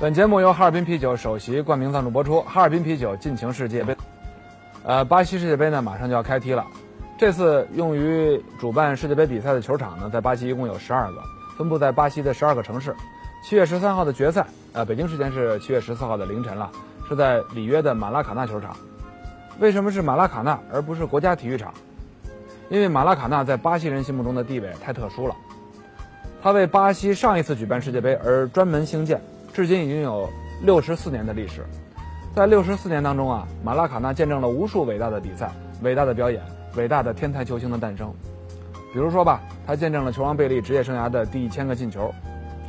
本节目由哈尔滨啤酒首席冠名赞助播出。哈尔滨啤酒尽情世界杯，呃，巴西世界杯呢马上就要开踢了。这次用于主办世界杯比赛的球场呢，在巴西一共有十二个，分布在巴西的十二个城市。七月十三号的决赛，呃，北京时间是七月十四号的凌晨了，是在里约的马拉卡纳球场。为什么是马拉卡纳而不是国家体育场？因为马拉卡纳在巴西人心目中的地位太特殊了，它为巴西上一次举办世界杯而专门兴建。至今已经有六十四年的历史，在六十四年当中啊，马拉卡纳见证了无数伟大的比赛、伟大的表演、伟大的天才球星的诞生。比如说吧，他见证了球王贝利职业生涯的第一千个进球，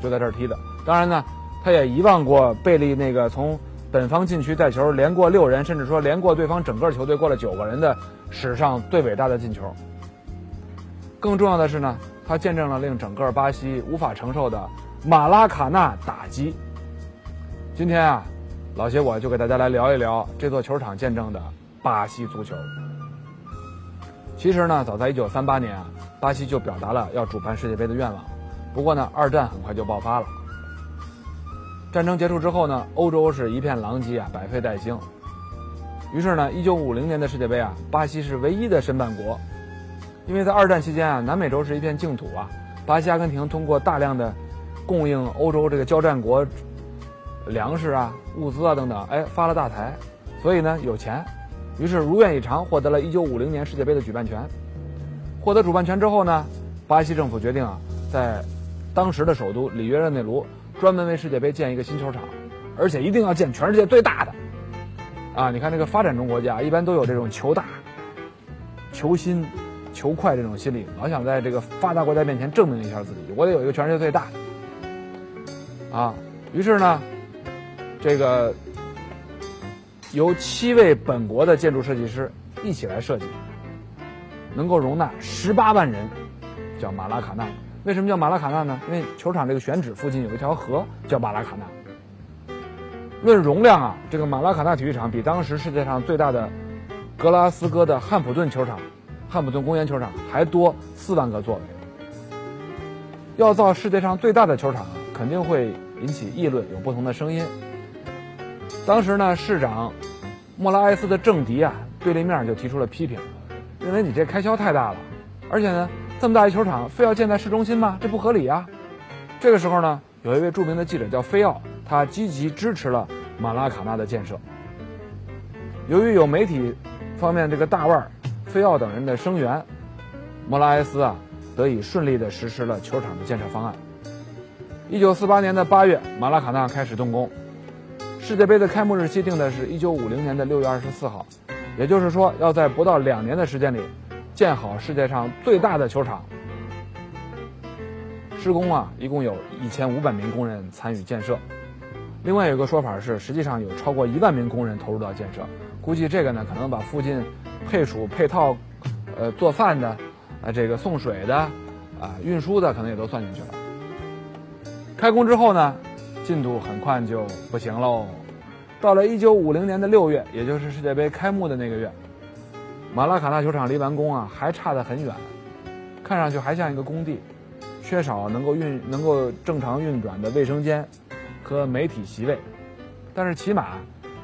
就在这儿踢的。当然呢，他也遗忘过贝利那个从本方禁区带球连过六人，甚至说连过对方整个球队过了九个人的史上最伟大的进球。更重要的是呢，他见证了令整个巴西无法承受的马拉卡纳打击。今天啊，老谢我就给大家来聊一聊这座球场见证的巴西足球。其实呢，早在1938年啊，巴西就表达了要主办世界杯的愿望。不过呢，二战很快就爆发了。战争结束之后呢，欧洲是一片狼藉啊，百废待兴。于是呢，1950年的世界杯啊，巴西是唯一的申办国。因为在二战期间啊，南美洲是一片净土啊，巴西、阿根廷通过大量的供应欧洲这个交战国。粮食啊，物资啊等等，哎，发了大财，所以呢有钱，于是如愿以偿获得了1950年世界杯的举办权。获得主办权之后呢，巴西政府决定啊，在当时的首都里约热内卢专门为世界杯建一个新球场，而且一定要建全世界最大的。啊，你看这个发展中国家一般都有这种求大、求新、求快这种心理，老想在这个发达国家面前证明一下自己，我得有一个全世界最大的。啊，于是呢。这个由七位本国的建筑设计师一起来设计，能够容纳十八万人，叫马拉卡纳。为什么叫马拉卡纳呢？因为球场这个选址附近有一条河叫马拉卡纳。论容量啊，这个马拉卡纳体育场比当时世界上最大的格拉斯哥的汉普顿球场、汉普顿公园球场还多四万个座位。要造世界上最大的球场，肯定会引起议论，有不同的声音。当时呢，市长莫拉埃斯的政敌啊，对立面就提出了批评，认为你这开销太大了，而且呢，这么大一球场非要建在市中心吗？这不合理啊！这个时候呢，有一位著名的记者叫菲奥，他积极支持了马拉卡纳的建设。由于有媒体方面这个大腕菲奥等人的声援，莫拉埃斯啊，得以顺利地实施了球场的建设方案。一九四八年的八月，马拉卡纳开始动工。世界杯的开幕日期定的是一九五零年的六月二十四号，也就是说，要在不到两年的时间里建好世界上最大的球场。施工啊，一共有一千五百名工人参与建设。另外有个说法是，实际上有超过一万名工人投入到建设。估计这个呢，可能把附近配属配套，呃，做饭的，啊，这个送水的，啊，运输的，可能也都算进去了。开工之后呢？进度很快就不行喽。到了一九五零年的六月，也就是世界杯开幕的那个月，马拉卡纳球场离完工啊还差得很远，看上去还像一个工地，缺少能够运能够正常运转的卫生间和媒体席位。但是起码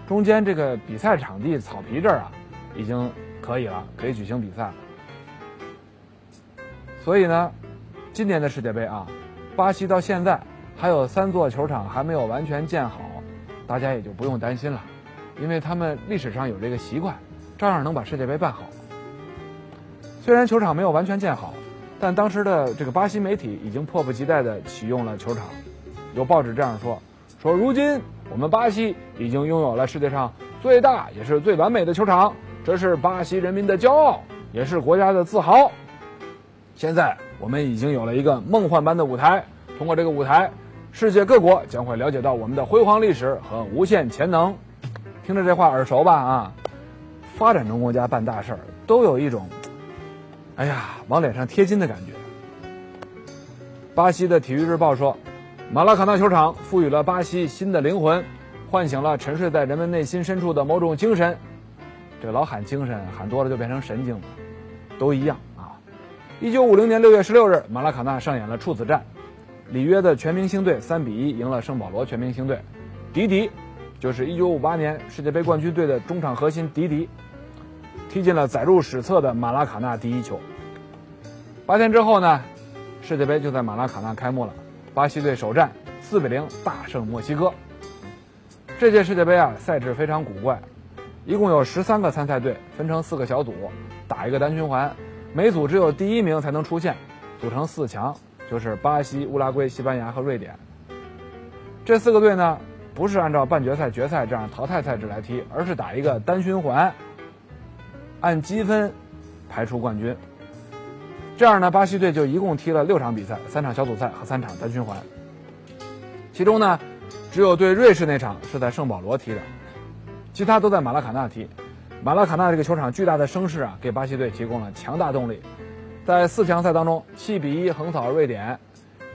中间这个比赛场地草皮这儿啊已经可以了，可以举行比赛了。所以呢，今年的世界杯啊，巴西到现在。还有三座球场还没有完全建好，大家也就不用担心了，因为他们历史上有这个习惯，照样能把世界杯办好。虽然球场没有完全建好，但当时的这个巴西媒体已经迫不及待地启用了球场。有报纸这样说：说如今我们巴西已经拥有了世界上最大也是最完美的球场，这是巴西人民的骄傲，也是国家的自豪。现在我们已经有了一个梦幻般的舞台，通过这个舞台，世界各国将会了解到我们的辉煌历史和无限潜能。听着这话耳熟吧？啊，发展中国家办大事儿都有一种，哎呀，往脸上贴金的感觉。巴西的《体育日报》说，马拉卡纳球场赋予了巴西新的灵魂，唤醒了沉睡在人们内心深处的某种精神。这老喊精神，喊多了就变成神经了，都一样啊。一九五零年六月十六日，马拉卡纳上演了处子战，里约的全明星队三比一赢了圣保罗全明星队。迪迪，就是一九五八年世界杯冠军队的中场核心迪迪，踢进了载入史册的马拉卡纳第一球。八天之后呢，世界杯就在马拉卡纳开幕了。巴西队首战四比零大胜墨西哥。这届世界杯啊，赛制非常古怪，一共有十三个参赛队，分成四个小组，打一个单循环。每组只有第一名才能出线，组成四强，就是巴西、乌拉圭、西班牙和瑞典。这四个队呢，不是按照半决赛、决赛这样淘汰赛制来踢，而是打一个单循环，按积分排出冠军。这样呢，巴西队就一共踢了六场比赛，三场小组赛和三场单循环。其中呢，只有对瑞士那场是在圣保罗踢的，其他都在马拉卡纳踢。马拉卡纳这个球场巨大的声势啊，给巴西队提供了强大动力。在四强赛当中，七比一横扫瑞典，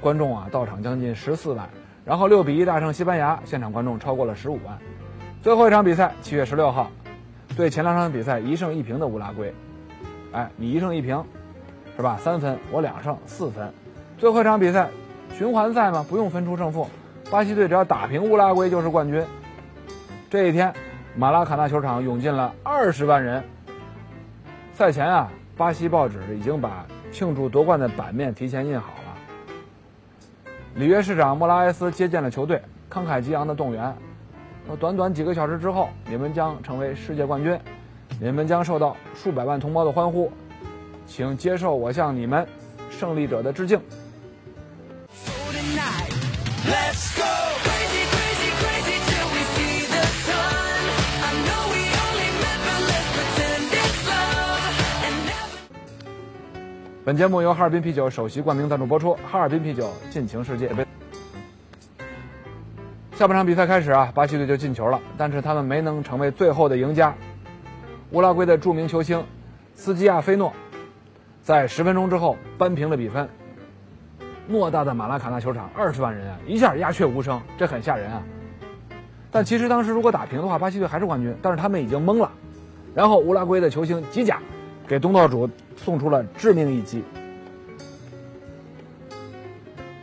观众啊到场将近十四万；然后六比一大胜西班牙，现场观众超过了十五万。最后一场比赛，七月十六号，对前两场比赛一胜一平的乌拉圭，哎，你一胜一平，是吧？三分，我两胜四分。最后一场比赛，循环赛嘛，不用分出胜负，巴西队只要打平乌拉圭就是冠军。这一天。马拉卡纳球场涌进了二十万人。赛前啊，巴西报纸已经把庆祝夺冠的版面提前印好了。里约市长莫拉埃斯接见了球队，慷慨激昂的动员：说短短几个小时之后，你们将成为世界冠军，你们将受到数百万同胞的欢呼，请接受我向你们胜利者的致敬。本节目由哈尔滨啤酒首席冠名赞助播出。哈尔滨啤酒，尽情世界杯。下半场比赛开始啊，巴西队就进球了，但是他们没能成为最后的赢家。乌拉圭的著名球星斯基亚菲诺在十分钟之后扳平了比分。偌大的马拉卡纳球场，二十万人啊，一下鸦雀无声，这很吓人啊。但其实当时如果打平的话，巴西队还是冠军，但是他们已经懵了。然后乌拉圭的球星吉甲。给东道主送出了致命一击。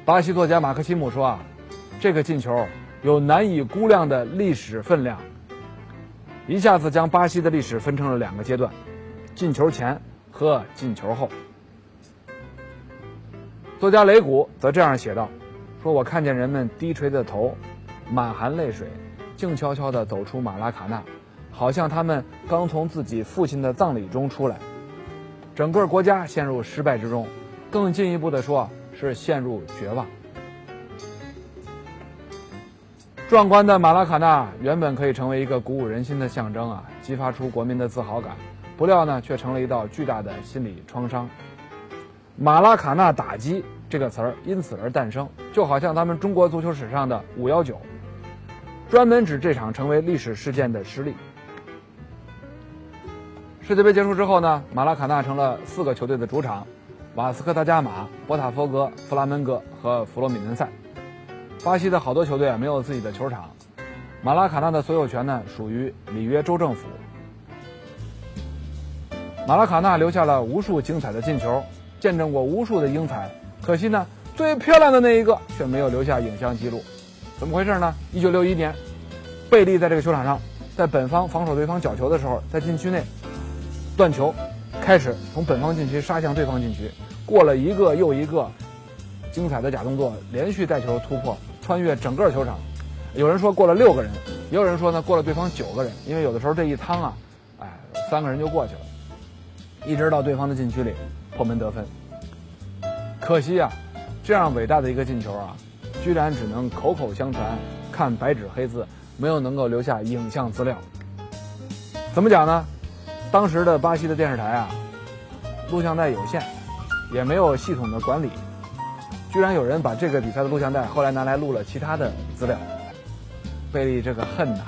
巴西作家马克西姆说：“啊，这个进球有难以估量的历史分量，一下子将巴西的历史分成了两个阶段：进球前和进球后。”作家雷古则这样写道：“说我看见人们低垂着头，满含泪水，静悄悄地走出马拉卡纳，好像他们刚从自己父亲的葬礼中出来。”整个国家陷入失败之中，更进一步的说，是陷入绝望。壮观的马拉卡纳原本可以成为一个鼓舞人心的象征啊，激发出国民的自豪感，不料呢，却成了一道巨大的心理创伤。马拉卡纳打击这个词儿因此而诞生，就好像咱们中国足球史上的五幺九，专门指这场成为历史事件的失利。世界杯结束之后呢，马拉卡纳成了四个球队的主场：瓦斯科达加马、波塔佛格、弗拉门戈和弗洛米嫩塞。巴西的好多球队啊没有自己的球场，马拉卡纳的所有权呢属于里约州政府。马拉卡纳留下了无数精彩的进球，见证过无数的英才，可惜呢，最漂亮的那一个却没有留下影像记录。怎么回事呢？一九六一年，贝利在这个球场上，在本方防守对方角球的时候，在禁区内。断球，开始从本方禁区杀向对方禁区，过了一个又一个精彩的假动作，连续带球突破，穿越整个球场。有人说过了六个人，也有人说呢过了对方九个人，因为有的时候这一趟啊，哎，三个人就过去了，一直到对方的禁区里破门得分。可惜啊，这样伟大的一个进球啊，居然只能口口相传，看白纸黑字，没有能够留下影像资料。怎么讲呢？当时的巴西的电视台啊，录像带有限，也没有系统的管理，居然有人把这个比赛的录像带后来拿来录了其他的资料。贝利这个恨呐！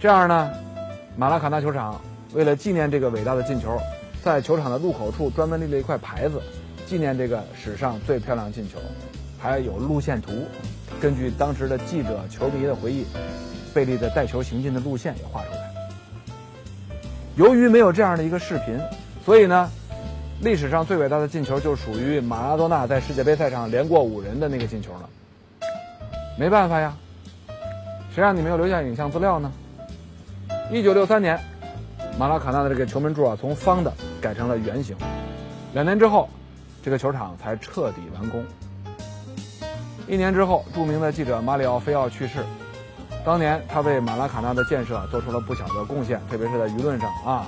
这样呢，马拉卡纳球场为了纪念这个伟大的进球，在球场的入口处专门立了一块牌子，纪念这个史上最漂亮进球，还有路线图。根据当时的记者、球迷的回忆，贝利的带球行进的路线也画出来。由于没有这样的一个视频，所以呢，历史上最伟大的进球就属于马拉多纳在世界杯赛上连过五人的那个进球了。没办法呀，谁让你没有留下影像资料呢？一九六三年，马拉卡纳的这个球门柱啊，从方的改成了圆形。两年之后，这个球场才彻底完工。一年之后，著名的记者马里奥·菲奥去世。当年他为马拉卡纳的建设做出了不小的贡献，特别是在舆论上啊。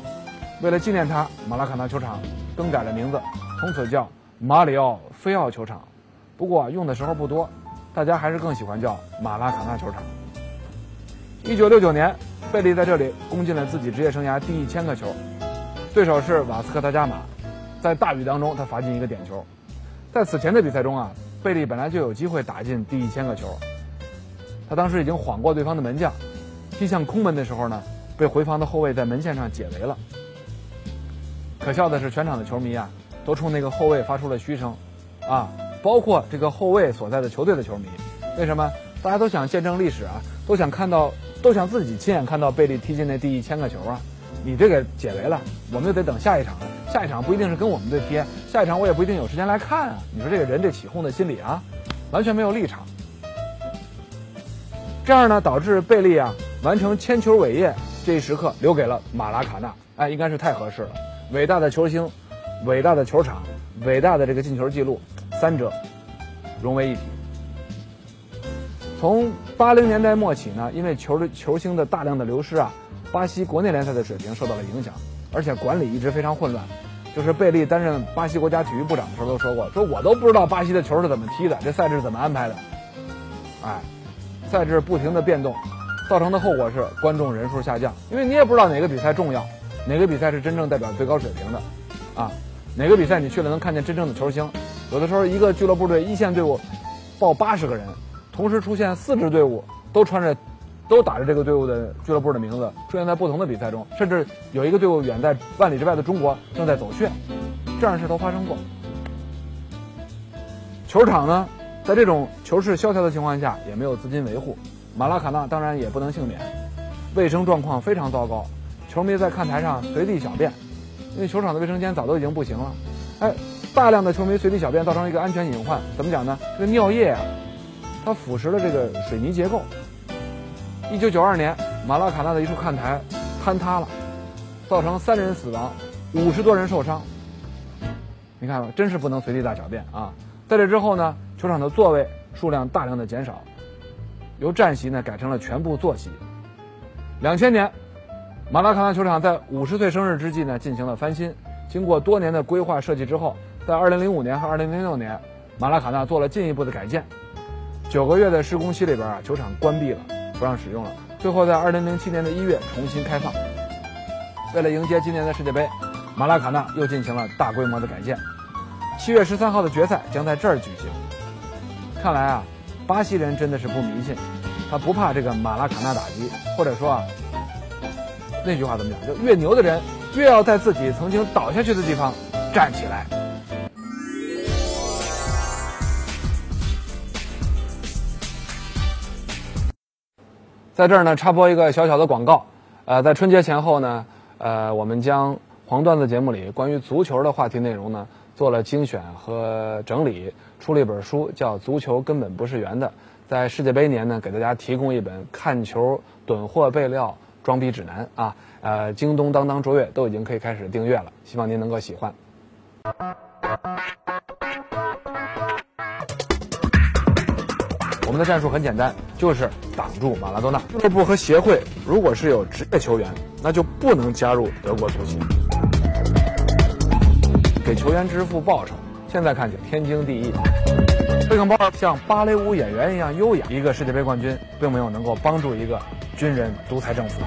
为了纪念他，马拉卡纳球场更改了名字，从此叫马里奥·菲奥球场。不过用的时候不多，大家还是更喜欢叫马拉卡纳球场。一九六九年。贝利在这里攻进了自己职业生涯第一千个球，对手是瓦斯科达加马，在大雨当中他罚进一个点球。在此前的比赛中啊，贝利本来就有机会打进第一千个球，他当时已经晃过对方的门将，踢向空门的时候呢，被回防的后卫在门线上解围了。可笑的是，全场的球迷啊，都冲那个后卫发出了嘘声，啊，包括这个后卫所在的球队的球迷，为什么？大家都想见证历史啊，都想看到。都想自己亲眼看到贝利踢进那第一千个球啊！你这个解围了，我们就得等下一场了。下一场不一定是跟我们队踢，下一场我也不一定有时间来看啊！你说这个人这起哄的心理啊，完全没有立场。这样呢，导致贝利啊完成铅球伟业这一时刻留给了马拉卡纳，哎，应该是太合适了。伟大的球星，伟大的球场，伟大的这个进球记录，三者融为一体。从八零年代末起呢，因为球的球星的大量的流失啊，巴西国内联赛的水平受到了影响，而且管理一直非常混乱。就是贝利担任巴西国家体育部长的时候都说过，说我都不知道巴西的球是怎么踢的，这赛制怎么安排的。哎，赛制不停的变动，造成的后果是观众人数下降，因为你也不知道哪个比赛重要，哪个比赛是真正代表最高水平的，啊，哪个比赛你去了能看见真正的球星，有的时候一个俱乐部队一线队伍报八十个人。同时出现四支队伍都穿着，都打着这个队伍的俱乐部的名字，出现在不同的比赛中，甚至有一个队伍远在万里之外的中国正在走穴，这样的事都发生过。球场呢，在这种球市萧条的情况下，也没有资金维护，马拉卡纳当然也不能幸免，卫生状况非常糟糕，球迷在看台上随地小便，因为球场的卫生间早都已经不行了，哎，大量的球迷随地小便造成一个安全隐患，怎么讲呢？这个尿液啊。它腐蚀了这个水泥结构。一九九二年，马拉卡纳的一处看台坍塌了，造成三人死亡，五十多人受伤。你看，真是不能随地大小便啊！在这之后呢，球场的座位数量大量的减少，由站席呢改成了全部坐席。两千年，马拉卡纳球场在五十岁生日之际呢进行了翻新。经过多年的规划设计之后，在二零零五年和二零零六年，马拉卡纳做了进一步的改建。九个月的施工期里边啊，球场关闭了，不让使用了。最后在二零零七年的一月重新开放。为了迎接今年的世界杯，马拉卡纳又进行了大规模的改建。七月十三号的决赛将在这儿举行。看来啊，巴西人真的是不迷信，他不怕这个马拉卡纳打击，或者说啊，那句话怎么讲？就越牛的人，越要在自己曾经倒下去的地方站起来。在这儿呢，插播一个小小的广告，呃，在春节前后呢，呃，我们将黄段子节目里关于足球的话题内容呢做了精选和整理，出了一本书，叫《足球根本不是圆的》。在世界杯年呢，给大家提供一本看球囤货备料装逼指南啊，呃，京东、当当、卓越都已经可以开始订阅了，希望您能够喜欢。我们的战术很简单，就是挡住马拉多纳。俱乐部和协会如果是有职业球员，那就不能加入德国足协。给球员支付报酬，现在看起来天经地义。贝肯鲍尔像芭蕾舞演员一样优雅，一个世界杯冠军并没有能够帮助一个军人独裁政府。